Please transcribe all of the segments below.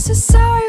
so sorry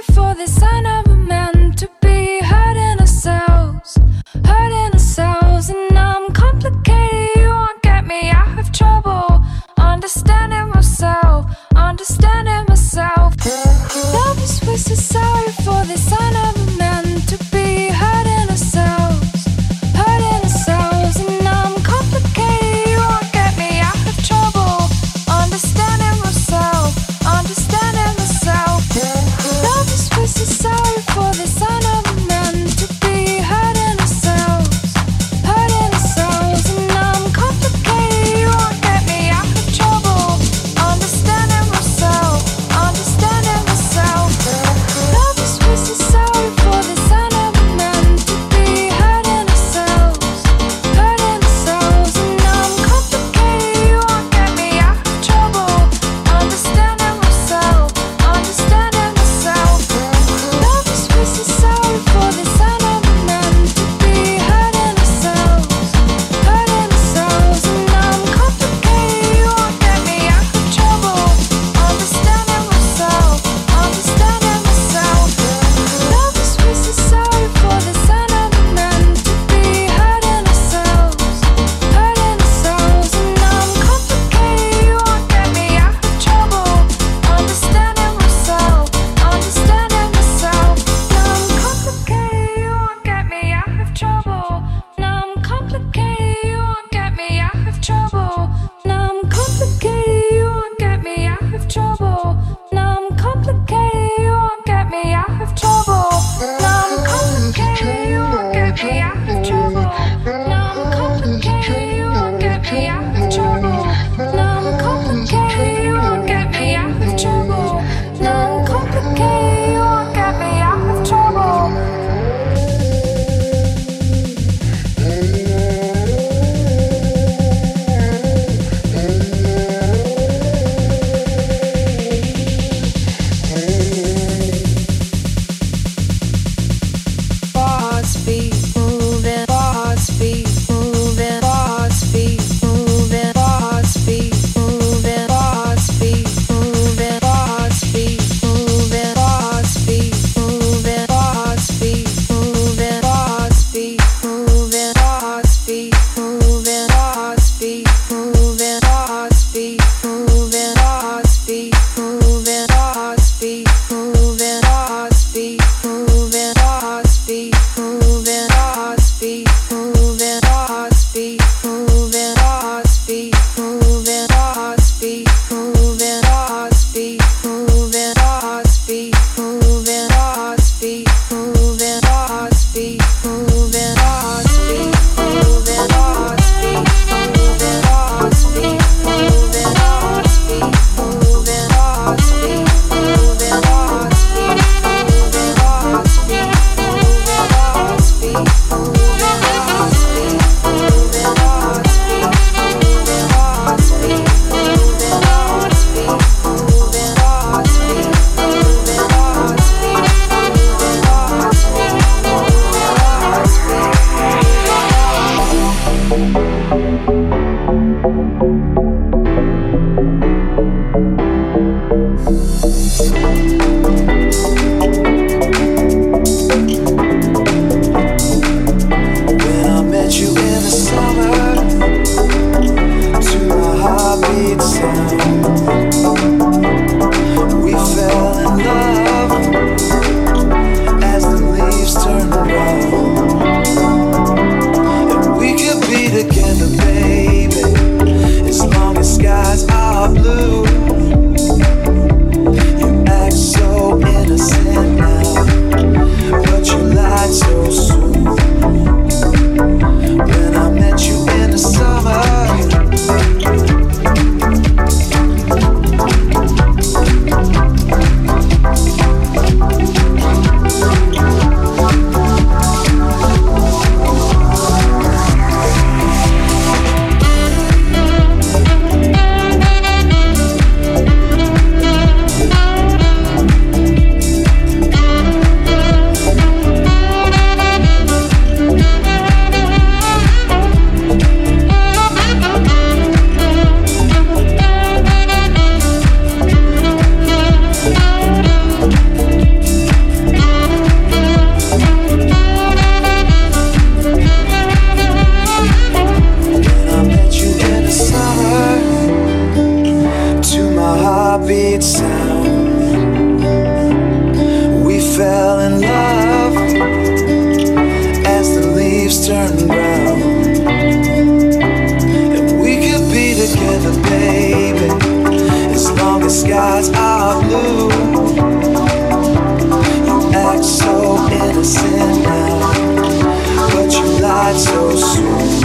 now, but you lied so soon.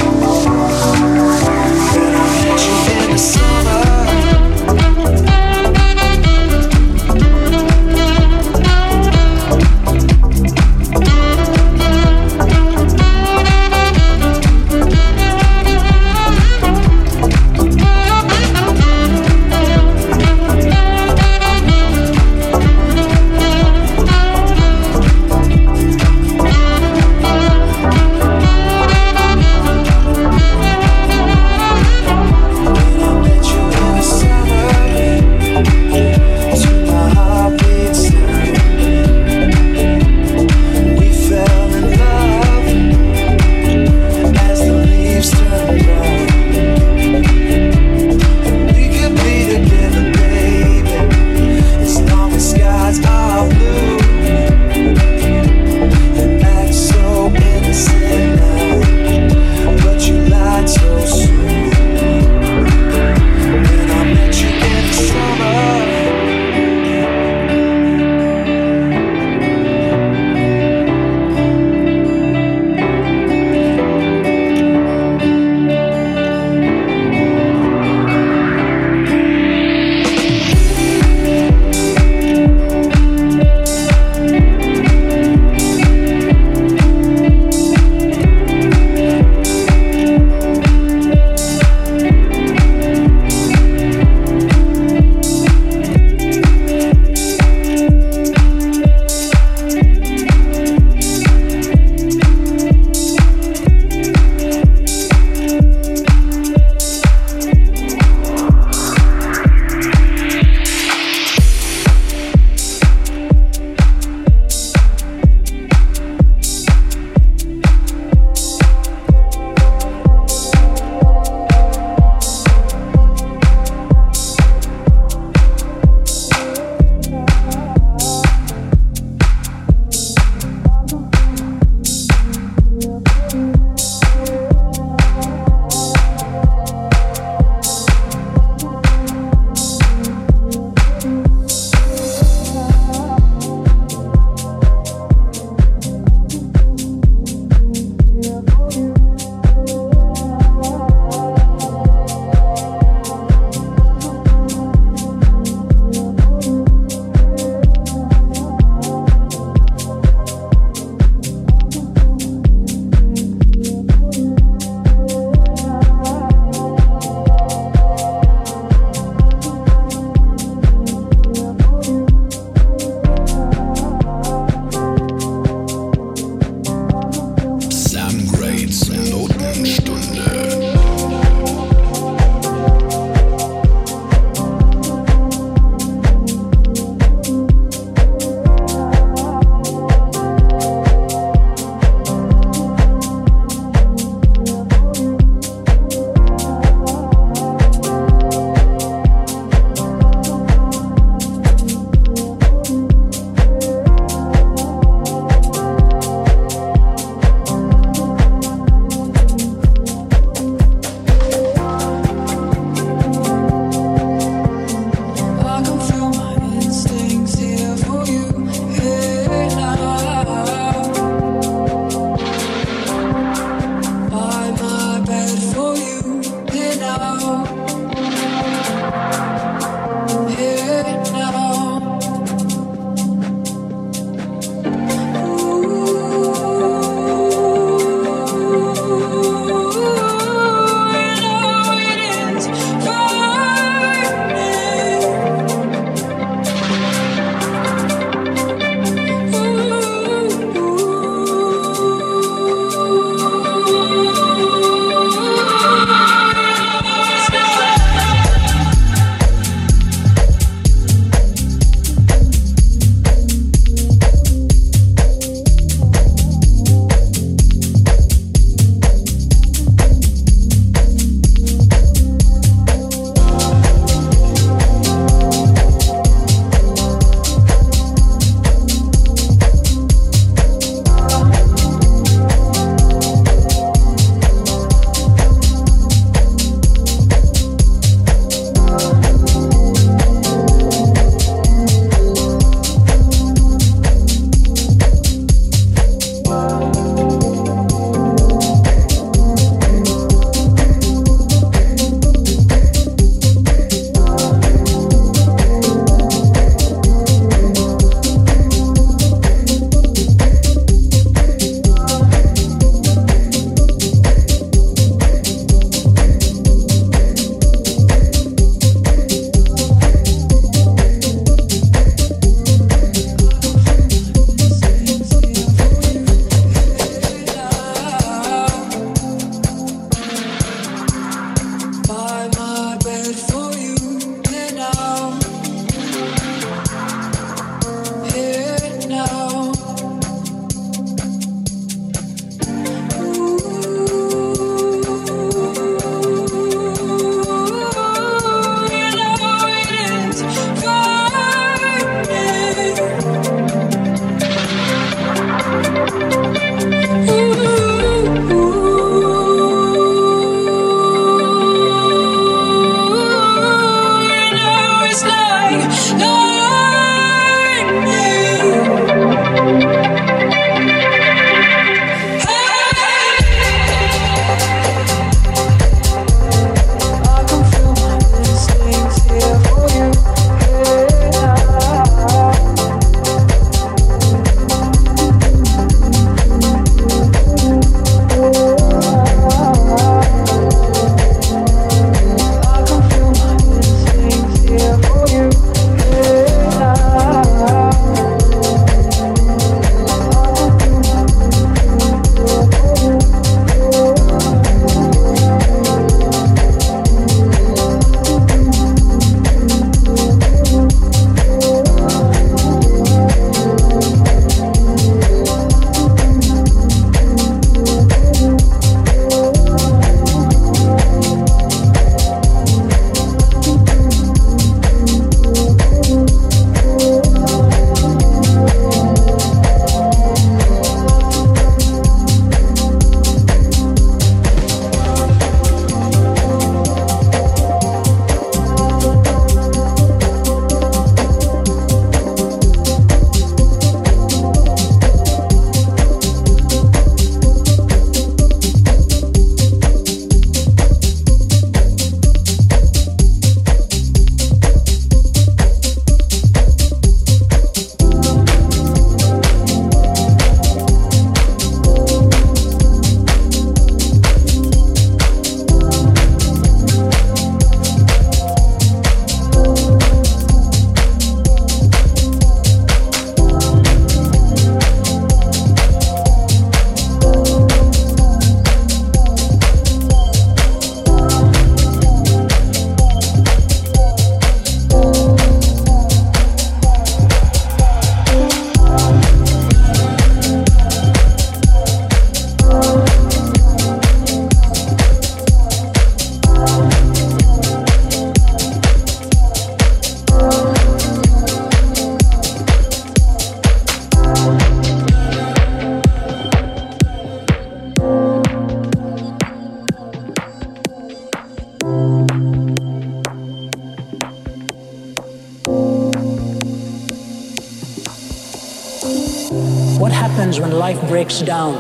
Breaks down?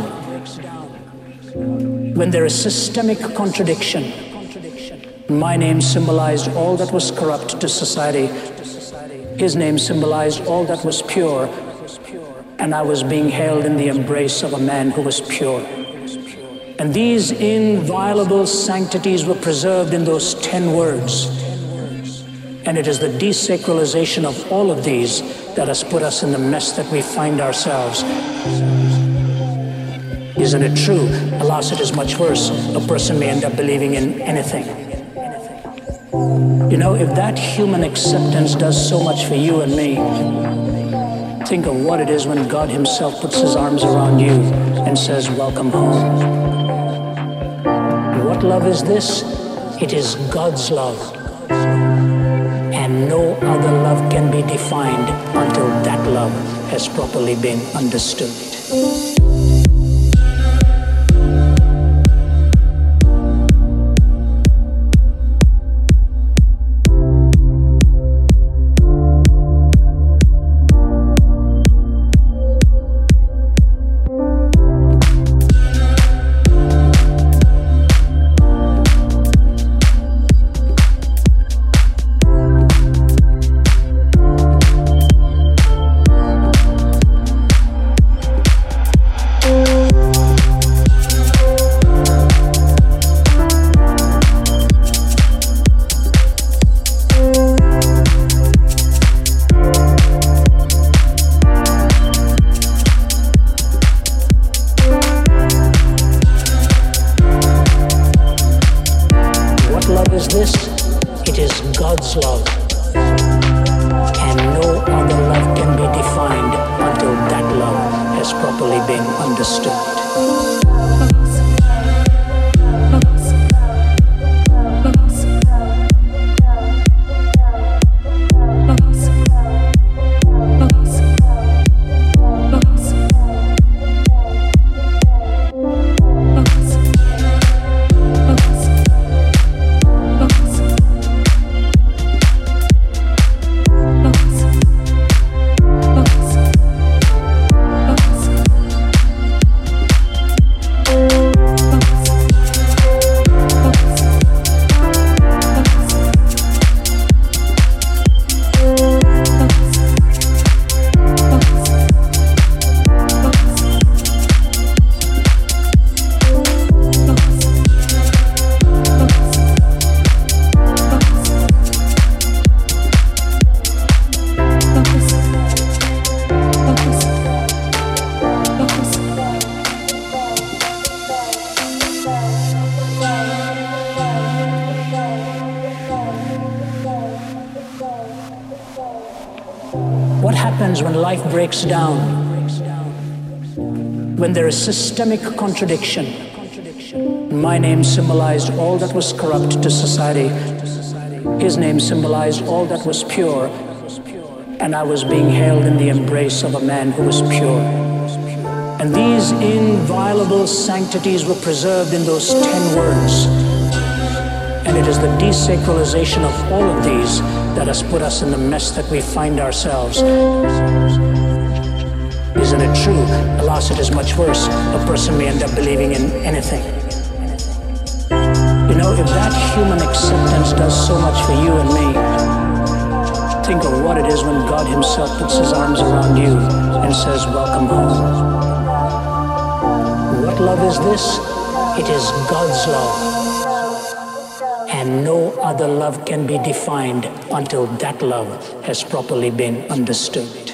When there is systemic contradiction. My name symbolized all that was corrupt to society. His name symbolized all that was pure. And I was being held in the embrace of a man who was pure. And these inviolable sanctities were preserved in those ten words. And it is the desacralization of all of these that has put us in the mess that we find ourselves. Isn't it true? Alas, it is much worse. A person may end up believing in anything. You know, if that human acceptance does so much for you and me, think of what it is when God Himself puts His arms around you and says, Welcome home. What love is this? It is God's love. And no other love can be defined until that love has properly been understood. Systemic contradiction, my name symbolized all that was corrupt to society. His name symbolized all that was pure, and I was being held in the embrace of a man who was pure. And these inviolable sanctities were preserved in those ten words. And it is the desacralization of all of these that has put us in the mess that we find ourselves. Isn't it true? Alas, it is much worse. A person may end up believing in anything. You know, if that human acceptance does so much for you and me, think of what it is when God Himself puts His arms around you and says, Welcome home. What love is this? It is God's love. And no other love can be defined until that love has properly been understood.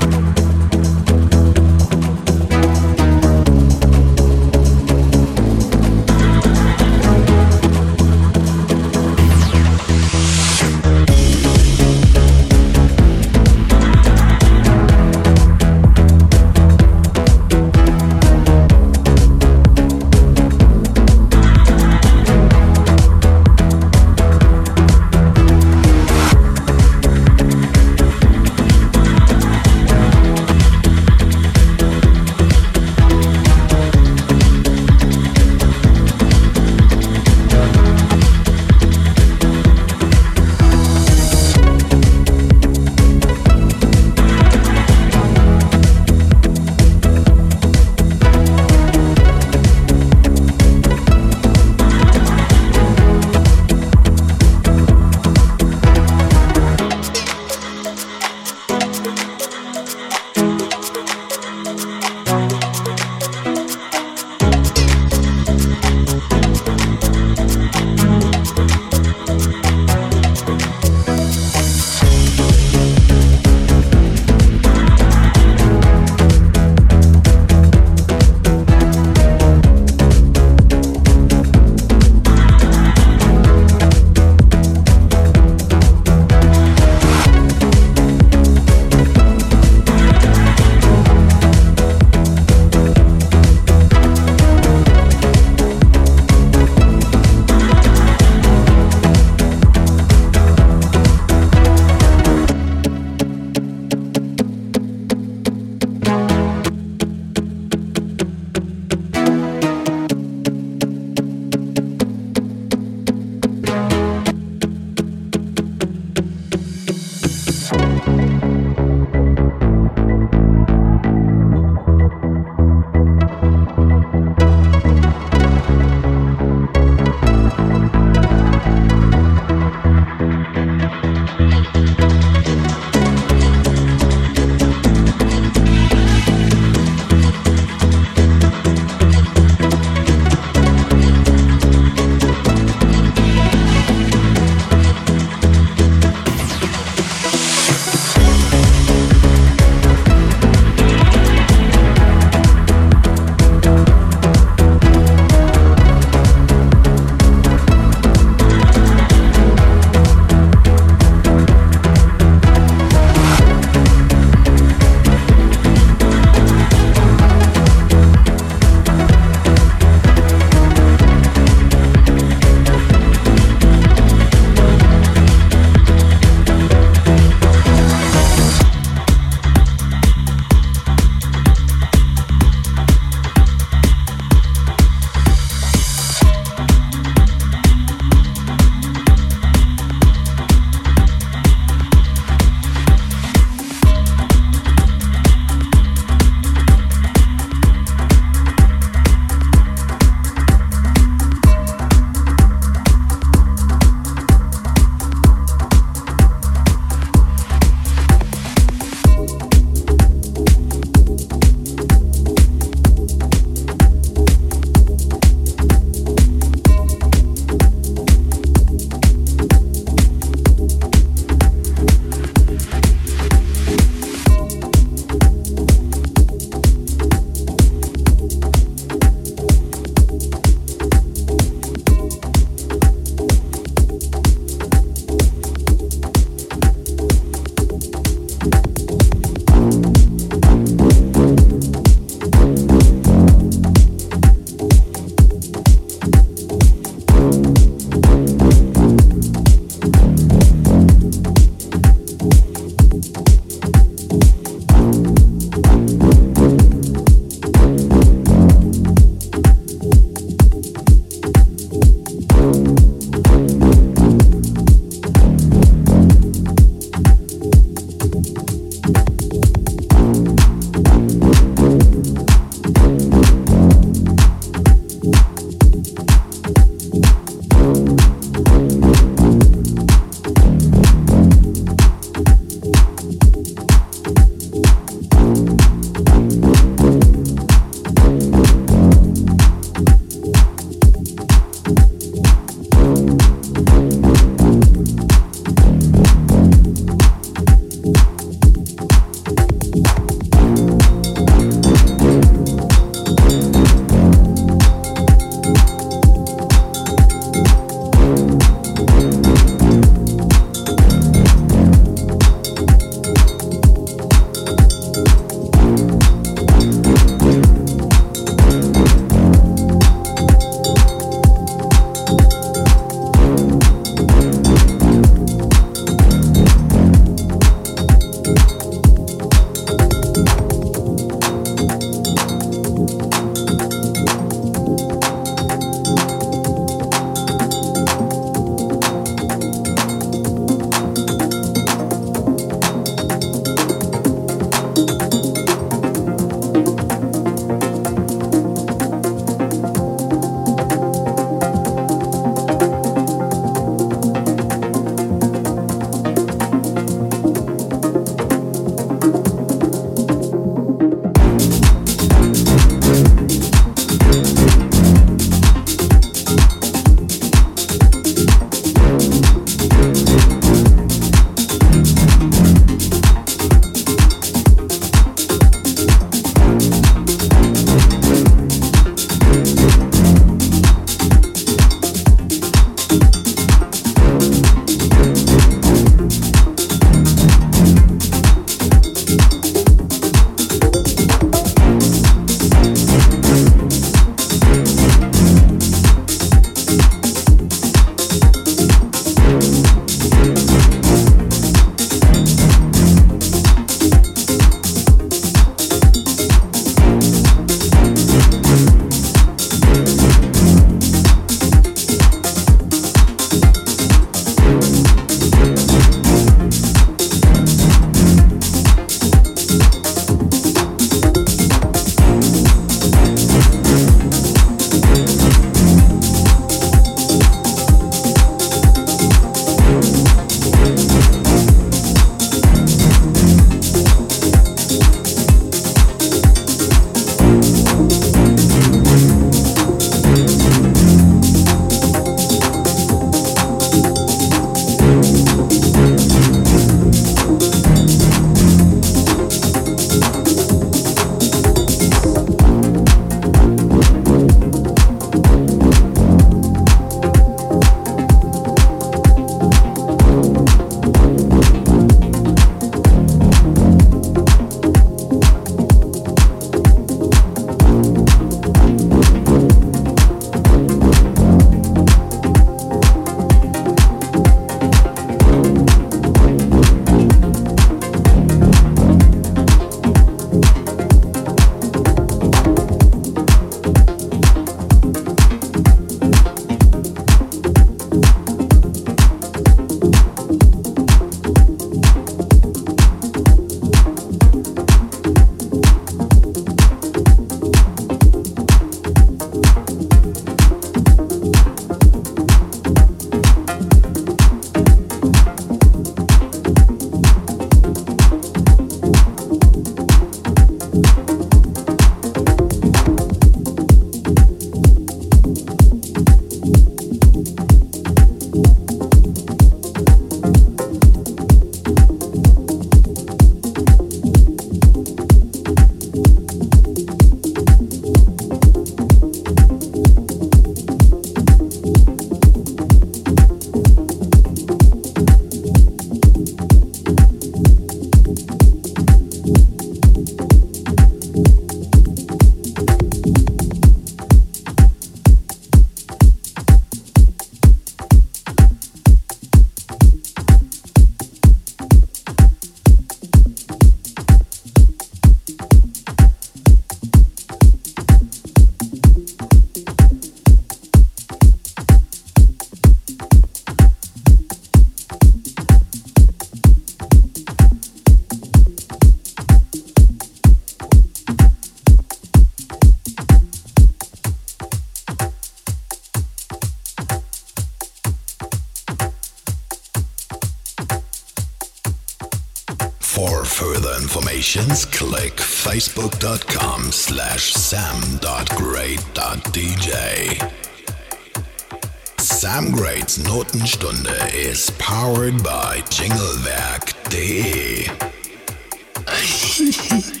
facebook.com slash sam.grade.dj. Sam Grade's Notenstunde is powered by Jinglewerk.de.